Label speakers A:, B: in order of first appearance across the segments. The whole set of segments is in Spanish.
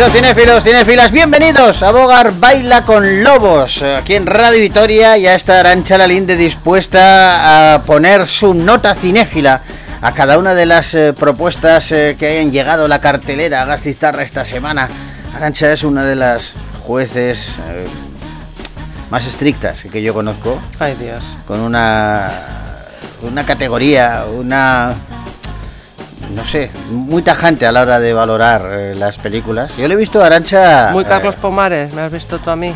A: eso, cinéfilos, cinéfilas, bienvenidos a Bogar Baila con Lobos, aquí en Radio Vitoria. Ya está Arancha Lalinde dispuesta a poner su nota cinéfila a cada una de las eh, propuestas eh, que hayan llegado a la cartelera a Gastistarra esta semana. Arancha es una de las jueces eh, más estrictas que yo conozco.
B: Ay, Dios.
A: Con una, una categoría, una no sé, muy tajante a la hora de valorar eh, las películas. Yo le he visto a Arancha.
B: Muy Carlos
A: eh,
B: Pomares, ¿me has visto tú a mí?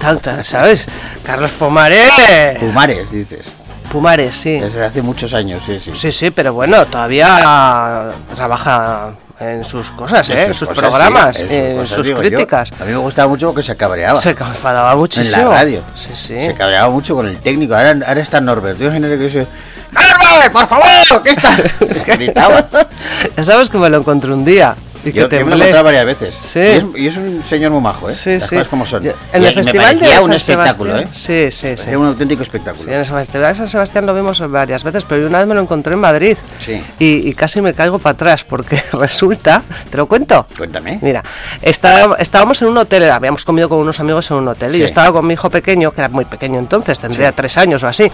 B: Tanta, ¿sabes? Carlos Pomares.
A: Pumares, dices.
B: Pumares, sí.
A: Desde hace muchos años, sí, sí.
B: Sí, sí, pero bueno, todavía trabaja en sus cosas, ¿eh? en sus,
A: cosas,
B: programas,
A: sí,
B: en
A: sus,
B: sus
A: cosas,
B: críticas.
A: yo. A mí me gustaba mucho porque se cabreaba.
B: Se enfadaba muchísimo.
A: En la radio.
B: Sí, sí.
A: Se cabreaba mucho con el técnico. Ahora, ahora está Norbert. Yo que dice. ¡Norbert, por favor! ¿Qué está? Es que gritaba.
B: Ya sabes que me lo encontré un día. Y
A: Yo,
B: que
A: yo me lo he varias veces.
B: Sí.
A: Y es, y es un señor muy majo, ¿eh?
B: Sí,
A: Las
B: sí.
A: cosas como son.
B: Yo- en
A: y
B: el
A: me
B: festival de San
A: un espectáculo. ¿eh?
B: Sí, sí, sí.
A: Parecía un auténtico espectáculo.
B: Sí, en el Festival de San Sebastián lo vimos varias veces, pero una vez me lo encontré en Madrid.
A: Sí.
B: Y, y casi me caigo para atrás, porque resulta, ¿te lo cuento?
A: Cuéntame.
B: Mira, está- estábamos en un hotel, habíamos comido con unos amigos en un hotel, y
A: Sí.
B: yo estaba con mi hijo pequeño, que era muy pequeño entonces, tendría tres años o así,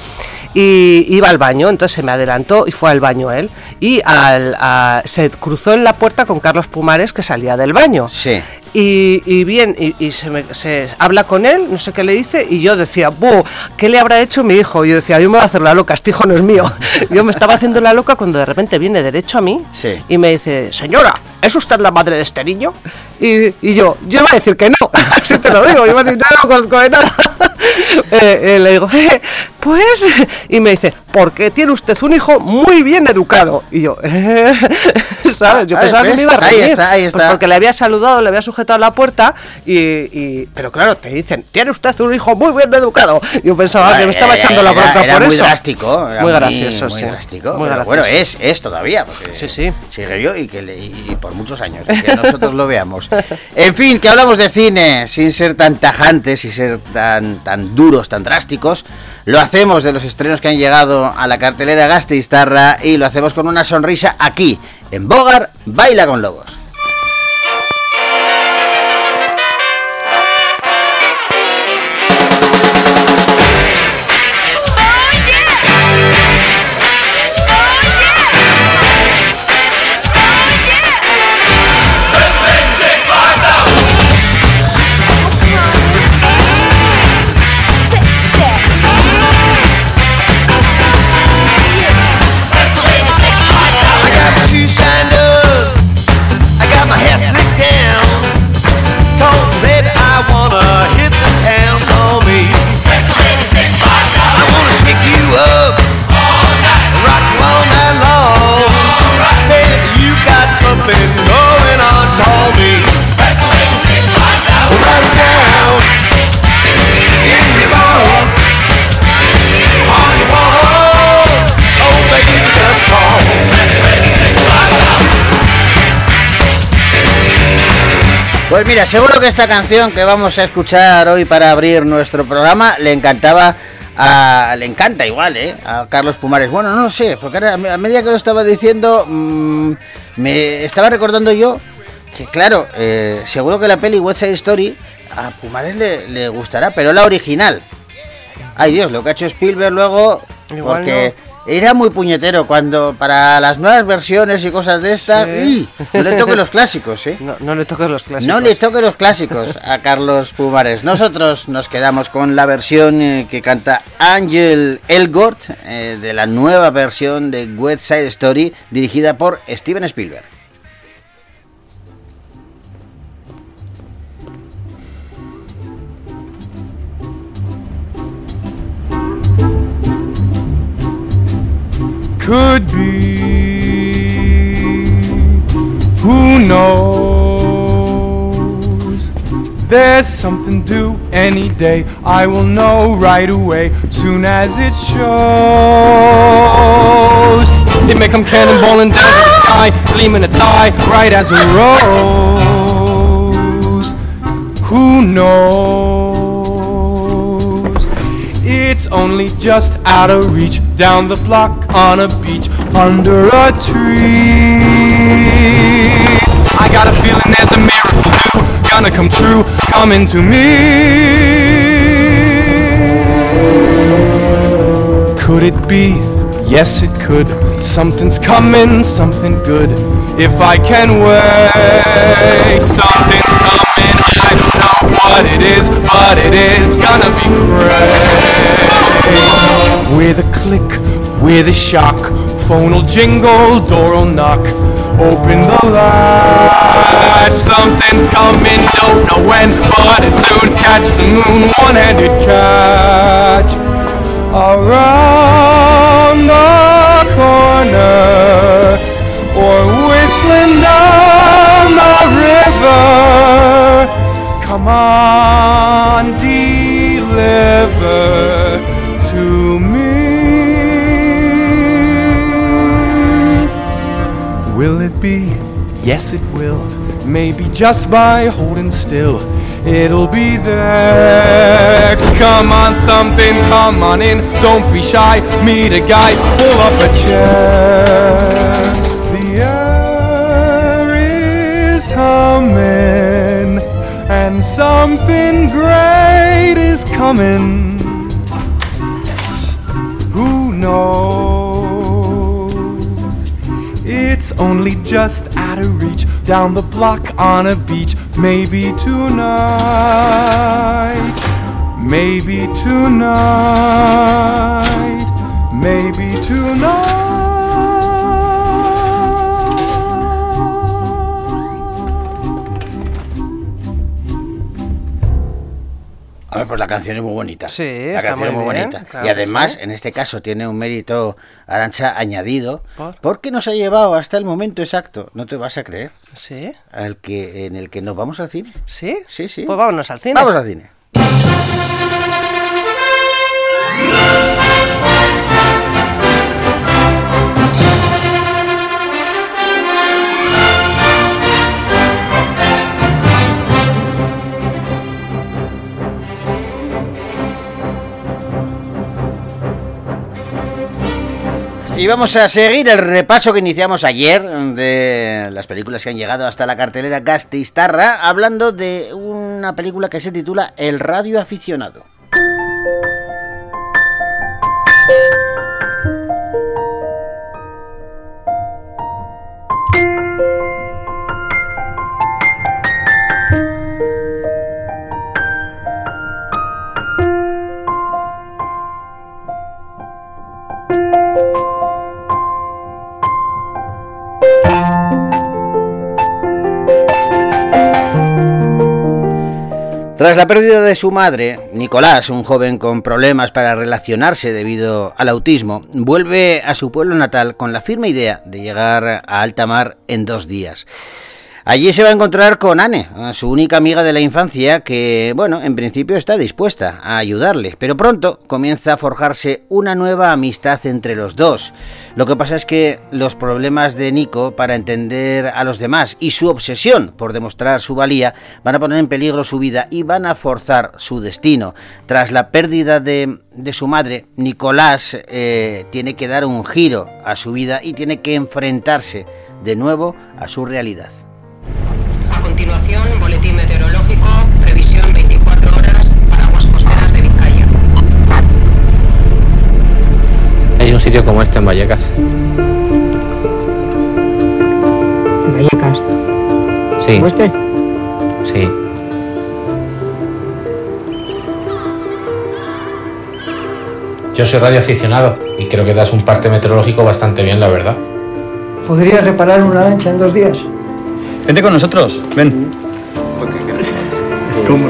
B: y iba al baño, entonces se me adelantó y fue al baño él, y al- a- se cruzó en la puerta con Carlos Pumares, que salía del baño.
A: Sí.
B: Y, y bien, y, y se, me- se habla con él, no sé qué le dice, y yo decía, "Buh, ¿qué le habrá hecho mi hijo? Y yo decía, yo me voy a hacer la loca, este hijo no es mío. Yo me estaba haciendo la loca cuando de repente viene derecho a mí
A: Sí.
B: y me dice, señora, ¿es usted la madre de este niño? Y, y yo, yo iba a decir que no, si te lo digo, yo iba a decir, no, no conozco de nada. Eh, eh, le digo, "Eh, pues, y me dice, porque tiene usted un hijo muy bien educado. Y yo, eh, ¿sabes? Yo pensaba que me iba a
A: Ahí
B: reír.
A: está, ahí
B: Pues
A: está.
B: porque le había saludado, le había sujetado la puerta y, y- pero claro, te dicen, tiene usted un hijo muy bien educado. Yo pensaba que me estaba
A: Era-
B: echando la bronca
A: era
B: por
A: muy
B: eso.
A: drástico. era
B: Muy gracioso,
A: muy
B: sí.
A: drástico,
B: Muy gracioso.
A: bueno, es, es todavía. porque
B: Sí, sí.
A: Sigue yo y, que le- y por muchos años. que nosotros lo veamos. En fin, que hablamos de cine sin ser tan tajantes y ser tan, tan duros, tan drásticos. Lo hacemos de los estrenos que han llegado a la cartelera Gasteiztarra y lo hacemos con una sonrisa aquí, en Bogar, Baila con Lobos. Pues mira, seguro que esta canción que vamos a escuchar hoy para abrir nuestro programa le encantaba a, le encanta igual, ¿eh? A Carlos Pumares. Bueno, no lo sé, porque ahora, a medida que lo estaba diciendo, mm, me estaba recordando yo que, claro, eh, seguro que la peli West Side Story a Pumares le, le gustará, pero la original. Ay Dios, lo que ha hecho Spielberg luego,
B: Igual
A: porque era muy puñetero cuando para las nuevas versiones y cosas de estas,
B: Sí.
A: no le toque los clásicos, ¿eh?
B: No, no le toques los clásicos.
A: No le toque los clásicos a Carlos Pumares. Nosotros nos quedamos con la versión eh, que canta Angel Elgort eh, de la nueva versión de West Side Story dirigida por Steven Spielberg.
C: Could be. Who knows? There's something due any day. I will know right away, soon as it shows. It may come cannonballing down to the sky, gleaming its eye, bright as a rose. Who knows? It's only just out of reach, down the block on a beach, under a tree. I got a feeling there's a miracle due, gonna come true, coming to me. Could it be? Yes, it could. Something's coming, something good. If I can wait, something's what it is, but it is gonna be great. With a click, with a shock, phone will jingle, door will knock. Open the latch, something's coming, don't know when, but it soon catch the moon, one-handed catch around the corner or whistling down the river. Come on, deliver to me. Will it be? Yes, it will. Maybe just by holding still, it'll be there. Come on, something, come on in. Don't be shy. Meet a guy, pull up a chair. The air is humming, and something great is coming. Who knows? It's only just out of reach down the block on a beach. Maybe tonight, maybe tonight, maybe tonight.
A: A ver, pues la canción es muy bonita.
B: Sí,
A: la canción es
B: muy bien,
A: bonita.
B: claro
A: y además,
B: sí.
A: en este caso, tiene un mérito Arancha añadido.
B: ¿Por?
A: Porque nos ha llevado hasta el momento exacto, no te vas a creer,
B: ¿Sí?
A: al que, en el que nos vamos al cine.
B: ¿Sí?
A: Sí, sí.
B: Pues vámonos al cine.
A: Vamos al cine. Y vamos a seguir el repaso que iniciamos ayer de las películas que han llegado hasta la cartelera Gastistarra, hablando de una película que se titula El Radio Aficionado. Tras la pérdida de su madre, Nicolás, un joven con problemas para relacionarse debido al autismo, vuelve a su pueblo natal con la firme idea de llegar a alta mar en dos días. Allí se va a encontrar con Anne, su única amiga de la infancia, que, bueno, en principio está dispuesta a ayudarle, pero pronto comienza a forjarse una nueva amistad entre los dos. Lo que pasa es que los problemas de Nico para entender a los demás y su obsesión por demostrar su valía van a poner en peligro su vida y van a forzar su destino. Tras la pérdida de, su madre, Nicolás eh, tiene que dar un giro a su vida y tiene que enfrentarse de nuevo a su realidad.
D: Sitio como este en Vallecas.
E: Vallecas.
D: Sí,
E: ¿Como este?
D: sí. Yo soy radioaficionado y creo que das un parte meteorológico bastante bien, la verdad.
E: ¿Podría reparar una lancha en dos días?
F: Vente con nosotros, ven.
G: ¿Cómo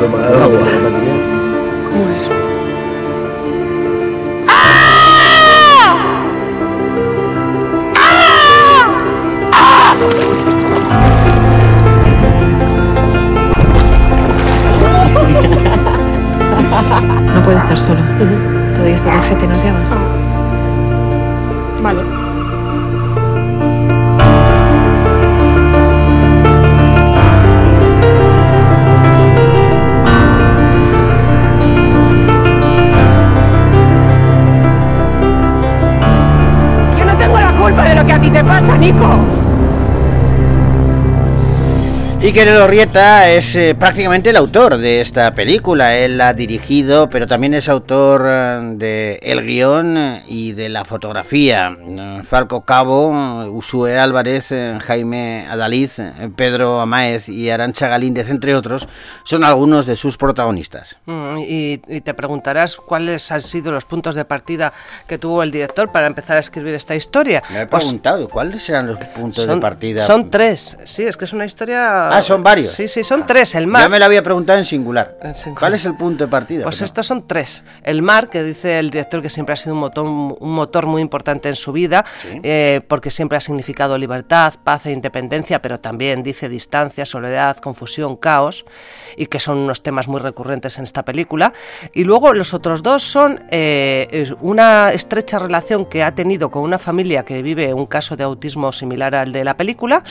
G: Tarjeta y nos llamas.
A: Iker Lorrieta es eh, prácticamente el autor de esta película. Él la ha dirigido, pero también es autor eh, de el guion eh, y de la fotografía. Falco Cabo, Usue Álvarez, Jaime Adaliz, Pedro Amaez y Arancha Galíndez, entre otros, son algunos de sus protagonistas.
B: Mm, Y, y te preguntarás cuáles han sido los puntos de partida que tuvo el director para empezar a escribir esta historia.
A: Me he
B: Pues
A: preguntado, ¿cuáles serán los puntos
B: son,
A: de partida?
B: son tres, sí, es que es una historia...
A: Ah, son varios.
B: Sí, sí, son tres. El mar...
A: Ya me lo había preguntado en singular.
B: En singular.
A: ¿Cuál es el punto de partida?
B: Pues estos son tres. El mar, que dice el director que siempre ha sido un motor, un motor muy importante en su vida, eh, porque siempre ha significado libertad, paz e independencia, pero también dice distancia, soledad, confusión, caos, y que son unos temas muy recurrentes en esta película. Y luego los otros dos son eh, una estrecha relación que ha tenido con una familia que vive un caso de autismo similar al de la película,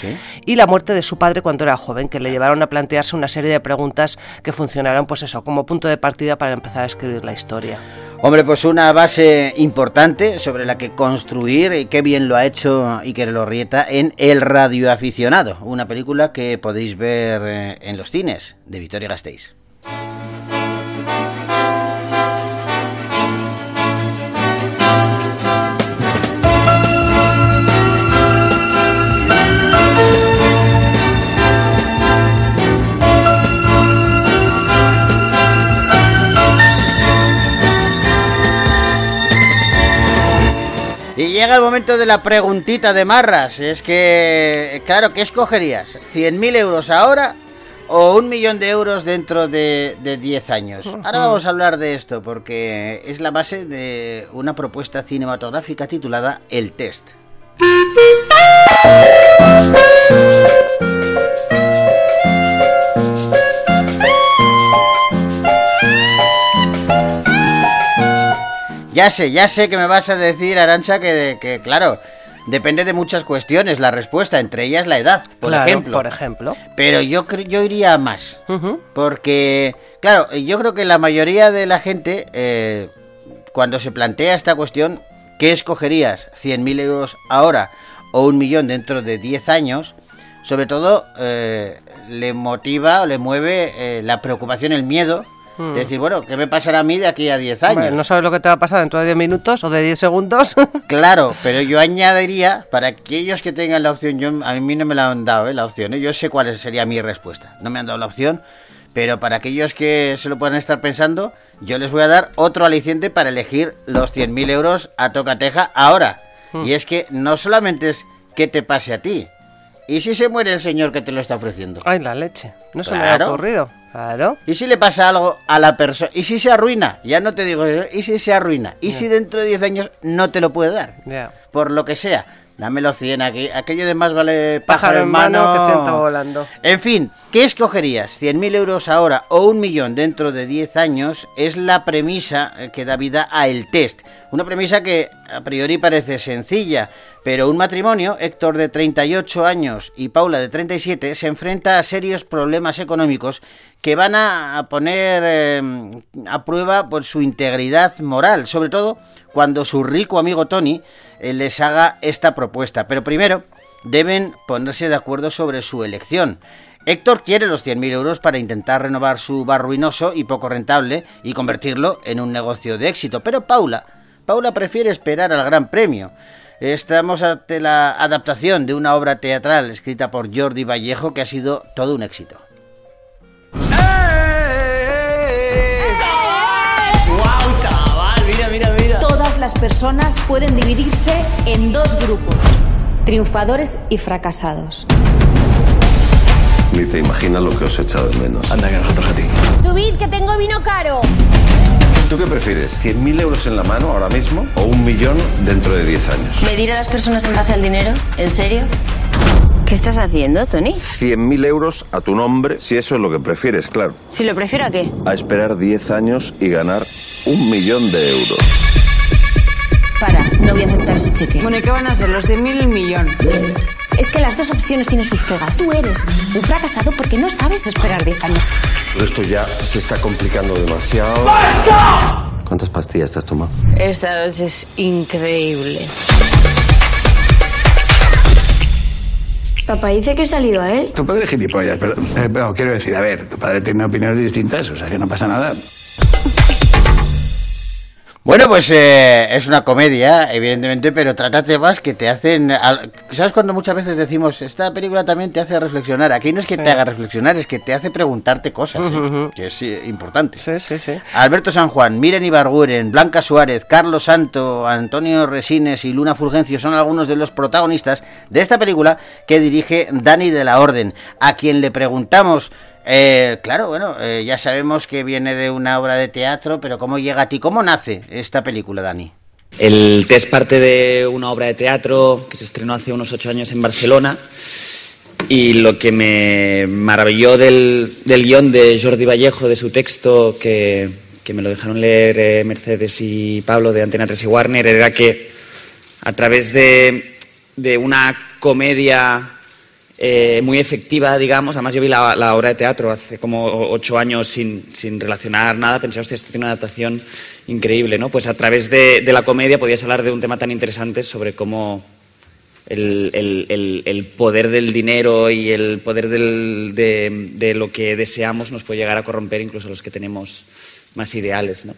B: y la muerte de su padre cuando era joven, que le llevaron a plantearse una serie de preguntas que funcionaron, pues eso, como punto de partida para empezar a escribir la historia.
A: Hombre, pues una base importante sobre la que construir y qué bien lo ha hecho Iker Lorrieta en El radioaficionado, una película que podéis ver eh, en los cines de Vitoria Gasteiz. Y llega el momento de la preguntita de Marras. Es que, claro, ¿qué escogerías? ¿100.000 euros ahora o un millón de euros dentro de, de 10 años? Ahora vamos a hablar de esto porque es la base de una propuesta cinematográfica titulada El Test. Ya sé, ya sé que me vas a decir, Arancha, que, que claro, depende de muchas cuestiones la respuesta, entre ellas la edad, por
B: Claro,
A: ejemplo.
B: Por ejemplo.
A: Pero yo, yo iría a más. Porque, claro, yo creo que la mayoría de la gente, eh, cuando se plantea esta cuestión, ¿qué escogerías? ¿100.000 euros ahora o un millón dentro de 10 años? Sobre todo, eh, le motiva o le mueve eh, la preocupación, el miedo.
B: Hmm.
A: De decir, bueno, ¿qué me pasará a mí de aquí a 10 años?
B: No sabes lo que te va a pasar dentro de 10 minutos o de 10 segundos.
A: Claro, pero yo añadiría, para aquellos que tengan la opción, yo, a mí no me la han dado ¿eh? la opción, ¿eh? yo sé cuál sería mi respuesta, no me han dado la opción, pero para aquellos que se lo puedan estar pensando, yo les voy a dar otro aliciente para elegir los 100.000 euros a tocateja ahora. Y es que no solamente es que te pase a ti, ¿y si se muere el señor que te lo está ofreciendo?
B: Ay, la leche. No se me
A: Claro.
B: ocurrido. Claro.
A: ¿Y si le pasa algo a la persona? ¿Y si se arruina? Ya no te digo, ¿y si se arruina? ¿Y si dentro de 10 años no te lo puede dar? Por lo que sea. Dame los 100 aquí. Aquello de más vale pájaro,
B: Pájaro
A: en mano.
B: que ciento volando.
A: En fin, ¿qué escogerías? ¿100.000 euros ahora o un millón dentro de 10 años? Es la premisa que da vida a el test. Una premisa que a priori parece sencilla, pero un matrimonio, Héctor de 38 años y Paula de 37, se enfrenta a serios problemas económicos que van a poner eh, a prueba su integridad moral, sobre todo cuando su rico amigo Tony eh, les haga esta propuesta. Pero primero deben ponerse de acuerdo sobre su elección. Héctor quiere los 100.000 euros para intentar renovar su bar ruinoso y poco rentable y convertirlo en un negocio de éxito, pero Paula, Paula prefiere esperar al gran premio. Estamos ante la adaptación de una obra teatral escrita por Jordi Vallejo que ha sido todo un éxito.
H: ¡Wow, chaval! Mira, mira, mira.
I: Todas las personas pueden dividirse en dos grupos, triunfadores y fracasados.
J: Ni te imaginas lo que os he echado de menos.
F: Anda, que nosotros a ti.
I: Subid, que tengo vino caro.
J: ¿Tú qué prefieres? ¿100.000 euros en la mano ahora mismo o un millón dentro de 10 años?
K: ¿Medir a las personas en base al dinero? ¿En serio? ¿Qué estás haciendo, Tony?
J: 100.000 euros a tu nombre, si eso es lo que prefieres, claro.
K: Si lo prefiero a qué?
J: A esperar 10 años y ganar un millón de euros.
K: Para, no voy a aceptar ese cheque.
I: Bueno, ¿y qué van a ser? Los de mil el millón.
K: Es que las dos opciones tienen sus pegas.
I: Tú eres un fracasado porque no sabes esperar 10 años.
J: Pero esto ya se está complicando demasiado. ¿Cuántas pastillas te has tomado?
K: Esta noche es increíble.
L: Papá dice que he salido a él.
M: Tu padre es gilipollas, pero, eh, pero quiero decir, a ver, tu padre tiene opiniones distintas, o sea que no pasa nada.
A: Bueno, pues eh, es una comedia, evidentemente, pero trata temas que te hacen... al- ¿Sabes cuando muchas veces decimos, esta película también te hace reflexionar? Aquí no es que
B: Sí.
A: te haga reflexionar, es que te hace preguntarte cosas, ¿eh? Que es eh, importante.
B: Sí, sí, sí.
A: Alberto San Juan, Miren Ibarguren, Blanca Suárez, Carlos Santo, Antonio Resines y Luna Fulgencio son algunos de los protagonistas de esta película que dirige Dani de la Orden, a quien le preguntamos, eh, claro, bueno, eh, ya sabemos que viene de una obra de teatro, pero ¿cómo llega a ti? ¿Cómo nace esta película, Dani?
N: El test parte de una obra de teatro que se estrenó hace unos ocho años en Barcelona y lo que me maravilló del, del guion de Jordi Vallejo, de su texto, que, que me lo dejaron leer eh, Mercedes y Pablo de Antena 3 y Warner, era que a través de, de una comedia eh, muy efectiva, digamos. Además, yo vi la, la obra de teatro hace como ocho años sin, sin relacionar nada. Pensé, hostia, esto tiene una adaptación increíble, ¿no? Pues a través de, de la comedia podías hablar de un tema tan interesante sobre cómo el, el- el- poder del dinero y el poder del- de, de lo que deseamos nos puede llegar a corromper incluso los que tenemos más ideales, ¿no?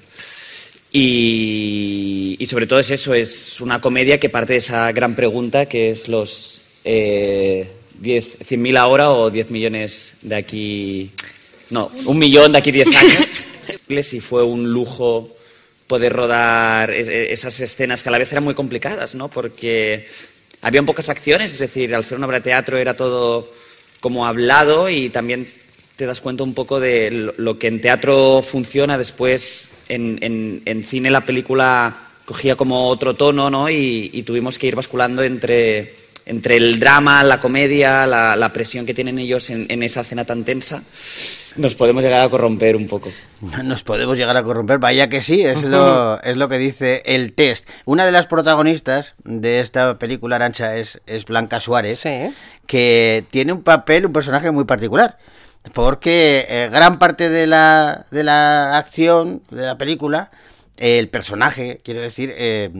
N: Y, y sobre todo es eso, es una comedia que parte de esa gran pregunta que es los eh, 10, 100.000 ahora o 10 millones de aquí... No, un millón de aquí 10 años. y fue un lujo poder rodar es- esas escenas que a la vez eran muy complicadas, ¿no? Porque habían pocas acciones, es decir, al ser una obra de teatro era todo como hablado y también te das cuenta un poco de lo- que en teatro funciona después en, en- en cine la película cogía como otro tono, ¿no? Y, y tuvimos que ir basculando entre, entre el drama, la comedia, la, la presión que tienen ellos en, en esa escena tan tensa. Nos podemos llegar a corromper un poco.
A: Nos podemos llegar a corromper, vaya que sí, es lo, es lo que dice el test. Una de las protagonistas de esta película, Arancha, es, es Blanca Suárez, que tiene un papel, un personaje muy particular. Porque eh, gran parte de la, de la acción de la película, el personaje, quiero decir, eh,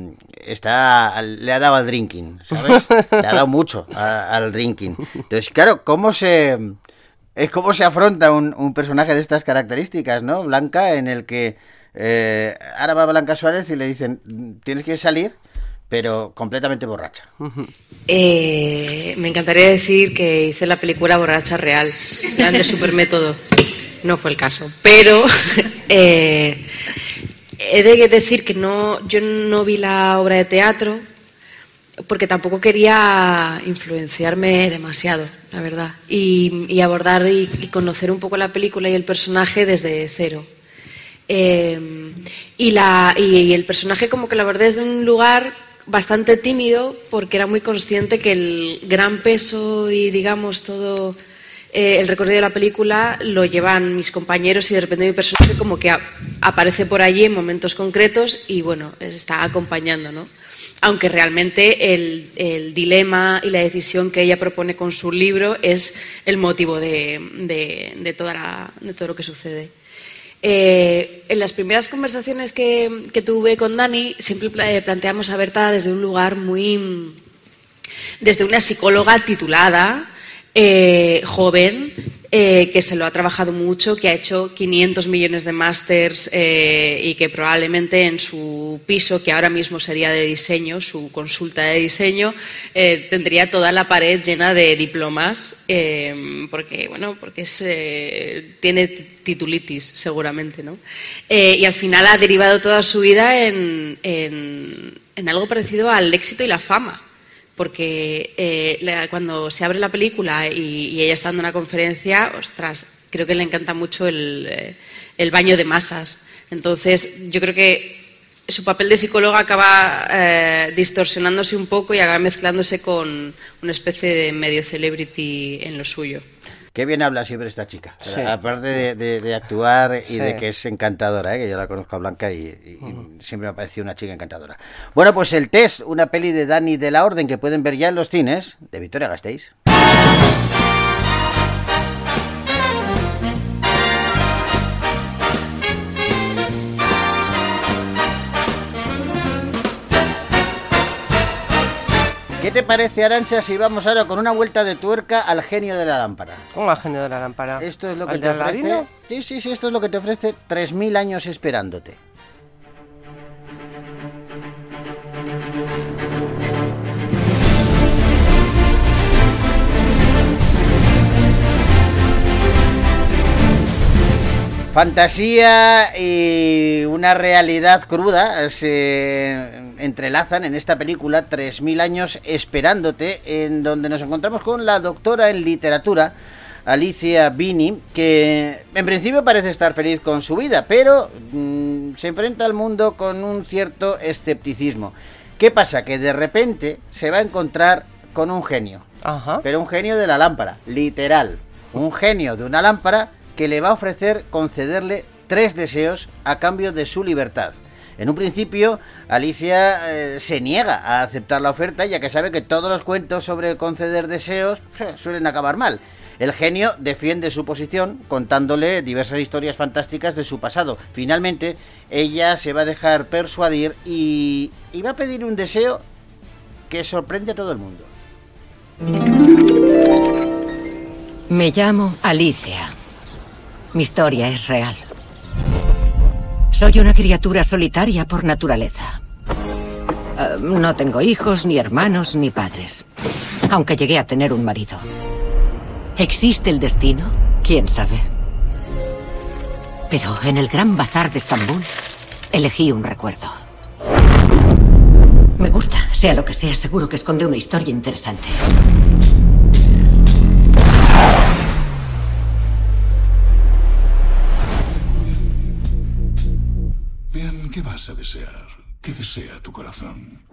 A: está le ha dado al drinking, ¿sabes? Le ha dado mucho al drinking. Entonces, claro, ¿cómo se, es cómo se afronta un, personaje de estas características, ¿no? Blanca, en el que eh, ahora va Blanca Suárez y le dicen, tienes que salir, pero completamente borracha.
O: Eh, me encantaría decir que hice la película Borracha Real, grande supermétodo. No fue el caso. Pero he de decir que no, yo no vi la obra de teatro porque tampoco quería influenciarme demasiado, la verdad, y, abordar y, y conocer un poco la película y el personaje desde cero. Eh, y, la, y el personaje como que lo abordé desde un lugar bastante tímido porque era muy consciente que el gran peso y digamos todo eh, el recorrido de la película lo llevan mis compañeros y de repente mi personaje como que aparece por allí en momentos concretos y bueno, está acompañando, ¿no? Aunque realmente el, dilema y la decisión que ella propone con su libro es el motivo de, toda la- de todo lo que sucede. Eh, en las primeras conversaciones que, que tuve con Dani, siempre eh, planteamos a Berta desde un lugar muy. desde una psicóloga titulada, eh, joven, eh, que se lo ha trabajado mucho, que ha hecho 500 millones de másters eh, y que probablemente en su piso, que ahora mismo sería de diseño, su consulta de diseño, tendría toda la pared llena de diplomas, porque bueno, porque es, eh, tiene titulitis seguramente, ¿no? Y al final ha derivado toda su vida en- en algo parecido al éxito y la fama porque eh, la- cuando se abre la película y, ella está dando una conferencia, ostras, creo que le encanta mucho el, eh, baño de masas. Entonces, yo creo que su papel de psicóloga acaba eh, distorsionándose un poco y acaba mezclándose con una especie de medio celebrity en lo suyo.
A: Qué bien habla siempre esta chica.
O: Sí.
A: Aparte de, de- de actuar y
O: Sí.
A: de que es encantadora, ¿eh? que yo la conozco a Blanca y, siempre me ha parecido una chica encantadora. Bueno, pues el test, una peli de Dani de la Orden que pueden ver ya en los cines, de Victoria Gasteiz. ¿Qué ¿Qué te parece, Arancha, si vamos ahora con una vuelta de tuerca al genio de la lámpara?
B: ¿Cómo al genio de la lámpara?
A: Esto es lo que
B: ¿Al
A: te ofrece. Sí, sí, sí, esto es lo que te ofrece 3000 años esperándote. Fantasía y una realidad cruda se entrelazan en esta película 3000 años esperándote, en donde nos encontramos con la doctora en literatura, Alicia Bini, que en principio parece estar feliz con su vida, pero mm, se enfrenta al mundo con un cierto escepticismo. ¿Qué pasa? Que de repente se va a encontrar con un genio,
B: Ajá.
A: pero un genio de la lámpara, literal, un genio de una lámpara que le va a ofrecer concederle tres deseos a cambio de su libertad. En un principio, Alicia eh, se niega a aceptar la oferta, ya que sabe que todos los cuentos sobre conceder deseos eh, suelen acabar mal. El genio defiende su posición contándole diversas historias fantásticas de su pasado. Finalmente, ella se va a dejar persuadir y, y va a pedir un deseo que sorprende a todo el mundo.
L: Me llamo Alicia. Mi historia es real. Soy una criatura solitaria por naturaleza. Eh, no tengo hijos, ni hermanos, ni padres. Aunque llegué a tener un marido. ¿Existe el destino? ¿Quién sabe? Pero en el gran bazar de Estambul elegí un recuerdo. Me gusta, sea lo que sea, seguro que esconde una historia interesante.
M: ¿Qué vas a desear? ¿Qué desea tu corazón?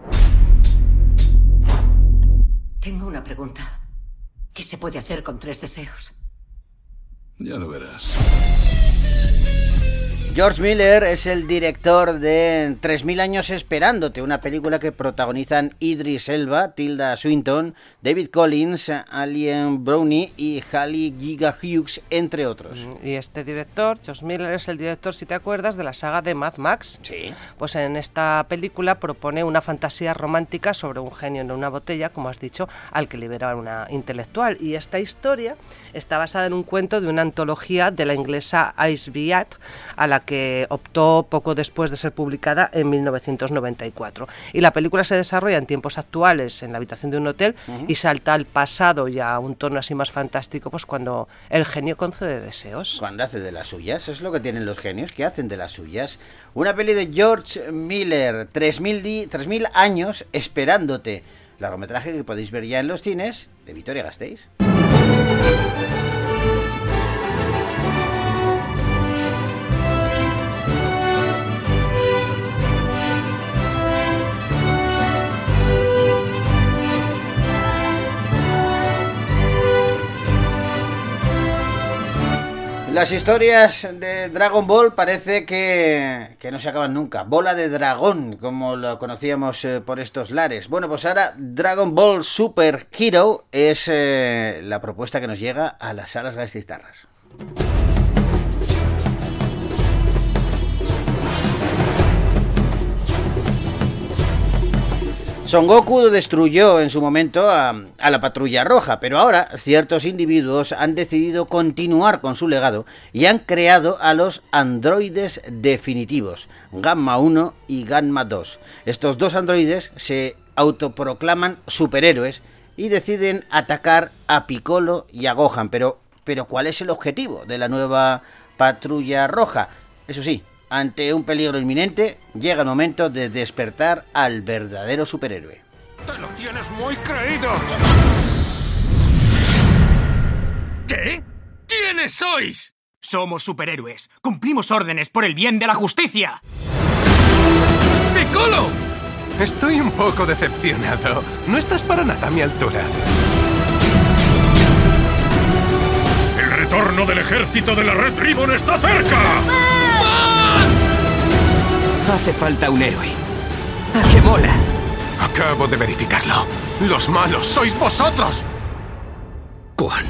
L: Tengo una pregunta. ¿Qué se puede hacer con tres deseos?
M: Ya lo verás.
A: George Miller es el director de 3000 años esperándote, una película que protagonizan Idris Elba, Tilda Swinton, David Collins, Alien Brownie y Halle Giga Hughes, entre otros.
B: Y este director, Josh Miller, es el director, si te acuerdas, de la saga de Mad Max.
A: Sí.
B: Pues en esta película propone una fantasía romántica sobre un genio en una botella, como has dicho, al que libera una intelectual. Y esta historia está basada en un cuento de una antología de la inglesa Ice Beat, a la que optó poco después de ser publicada en 1994. Y la película se desarrolla en tiempos actuales, en la habitación de un hotel, y salta al pasado y a un tono así más fantástico, pues cuando el genio concede deseos.
A: Cuando hace de las suyas, es lo que tienen los genios, que hacen de las suyas. Una peli de George Miller, 3000, di- 3000 años esperándote. Largometraje que podéis ver ya en los cines de Vitoria Gasteiz. Las historias de Dragon Ball parece que, que no se acaban nunca. Bola de dragón, como lo conocíamos eh, por estos lares. Bueno, pues ahora Dragon Ball Super Hero es eh, la propuesta que nos llega a las salas gastistarras. Son Goku destruyó en su momento a, la patrulla roja, pero ahora ciertos individuos han decidido continuar con su legado y han creado a los androides definitivos, Gamma 1 y Gamma 2. Estos dos androides se autoproclaman superhéroes y deciden atacar a Piccolo y a Gohan, pero, pero ¿cuál es el objetivo de la nueva patrulla roja? Eso sí, ante un peligro inminente, llega el momento de despertar al verdadero superhéroe.
P: ¡Te lo tienes muy creído! ¿Qué? ¿Quiénes sois? Somos superhéroes. Cumplimos órdenes por el bien de la justicia. ¡Piccolo!
C: Estoy un poco decepcionado. No estás para nada a mi altura.
P: El retorno del ejército de la Red Ribbon está cerca.
Q: Hace falta un héroe. ¿A qué mola?
C: Acabo de verificarlo. Los malos sois vosotros.
Q: Juan.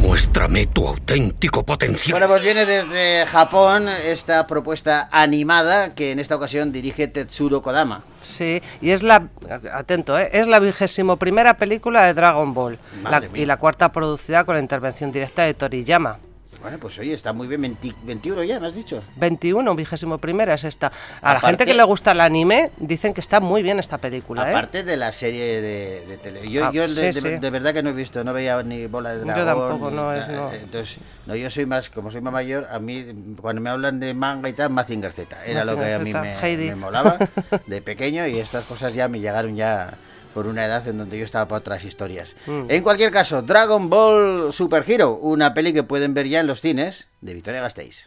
R: Muéstrame tu auténtico potencial.
A: Bueno, pues viene desde Japón esta propuesta animada que en esta ocasión dirige Tetsuro Kodama.
B: Sí, y es la, atento, ¿eh? es la vigésimo primera película de Dragon Ball la- y la cuarta producida con la intervención directa de Toriyama.
A: Bueno, pues oye, está muy bien, 20 21 ya, me has dicho.
B: 21, vigésimo primera es esta. A la gente que le gusta el anime dicen que está muy bien esta película. ¿eh?
A: Aparte de la serie de, de tele. Yo,
B: Ah,
A: yo de,
B: sí,
A: de-
B: sí.
A: de verdad que no he visto, no veía ni bola de
B: Yo
A: dragón.
B: tampoco,
A: ni
B: no, es- no.
A: Entonces, no, yo soy más, como soy más mayor, a mí, cuando me hablan de manga y tal, Mazinger Z. Era lo que a mí me, me molaba de pequeño y estas cosas ya me llegaron ya por una edad en donde yo estaba para otras historias.
B: Mm.
A: En cualquier caso, Dragon Ball Super Hero, una peli que pueden ver ya en los cines de Victoria Gasteiz.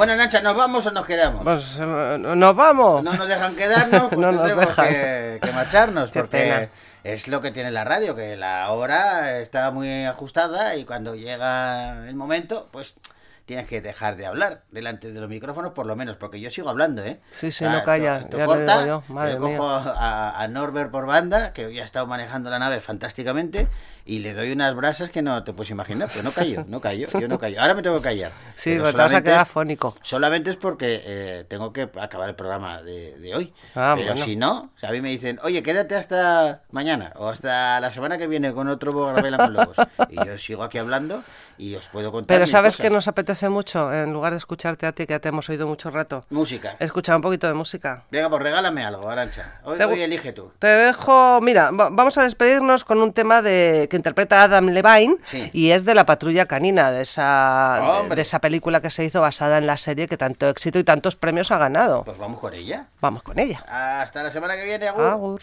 A: Bueno, Nacha, ¿nos vamos o nos quedamos?
B: Pues nos vamos.
A: No nos dejan quedarnos, pues
B: No nos
A: tendremos
B: dejan.
A: que, que marcharnos,
B: Qué
A: porque
B: pena.
A: es lo que tiene la radio, que la hora está muy ajustada y cuando llega el momento, pues tienes que dejar de hablar delante de los micrófonos, por lo menos, porque yo sigo hablando, ¿eh?
B: Sí, sí,
A: sea,
B: no calla, ya lo
A: corta,
B: yo, madre
A: yo cojo a, a Norbert por banda, que hoy ha estado manejando la nave fantásticamente, y le doy unas brasas que no te puedes imaginar, pero no callo, no callo, yo no callo. Ahora me tengo que callar.
B: Sí,
A: pero
B: te vas a
A: solamente
B: quedar fónico.
A: Solamente es porque eh, tengo que acabar el programa de, de hoy.
B: Ah,
A: Pero
B: bueno.
A: si no, o sea, a mí me dicen, oye, quédate hasta mañana o hasta la semana que viene con otro Bogarbela con. Y yo sigo aquí hablando y os puedo contar.
B: Pero ¿sabes
A: cosas.
B: que nos apetece mucho? En lugar de escucharte a ti, que ya te hemos oído mucho rato.
A: Música.
B: Escuchar un poquito de música.
A: Venga, pues regálame algo, Arancha. Hoy,
B: Te
A: hoy elige tú.
B: Te dejo, mira, va- vamos a despedirnos con un tema de que interpreta Adam Levine
A: Sí.
B: y es de la Patrulla Canina, de esa, de, de esa película que se hizo basada en la serie que tanto éxito y tantos premios ha ganado.
A: Pues vamos con ella.
B: Vamos con ella.
A: Hasta la semana que viene, Agur.
B: Agur.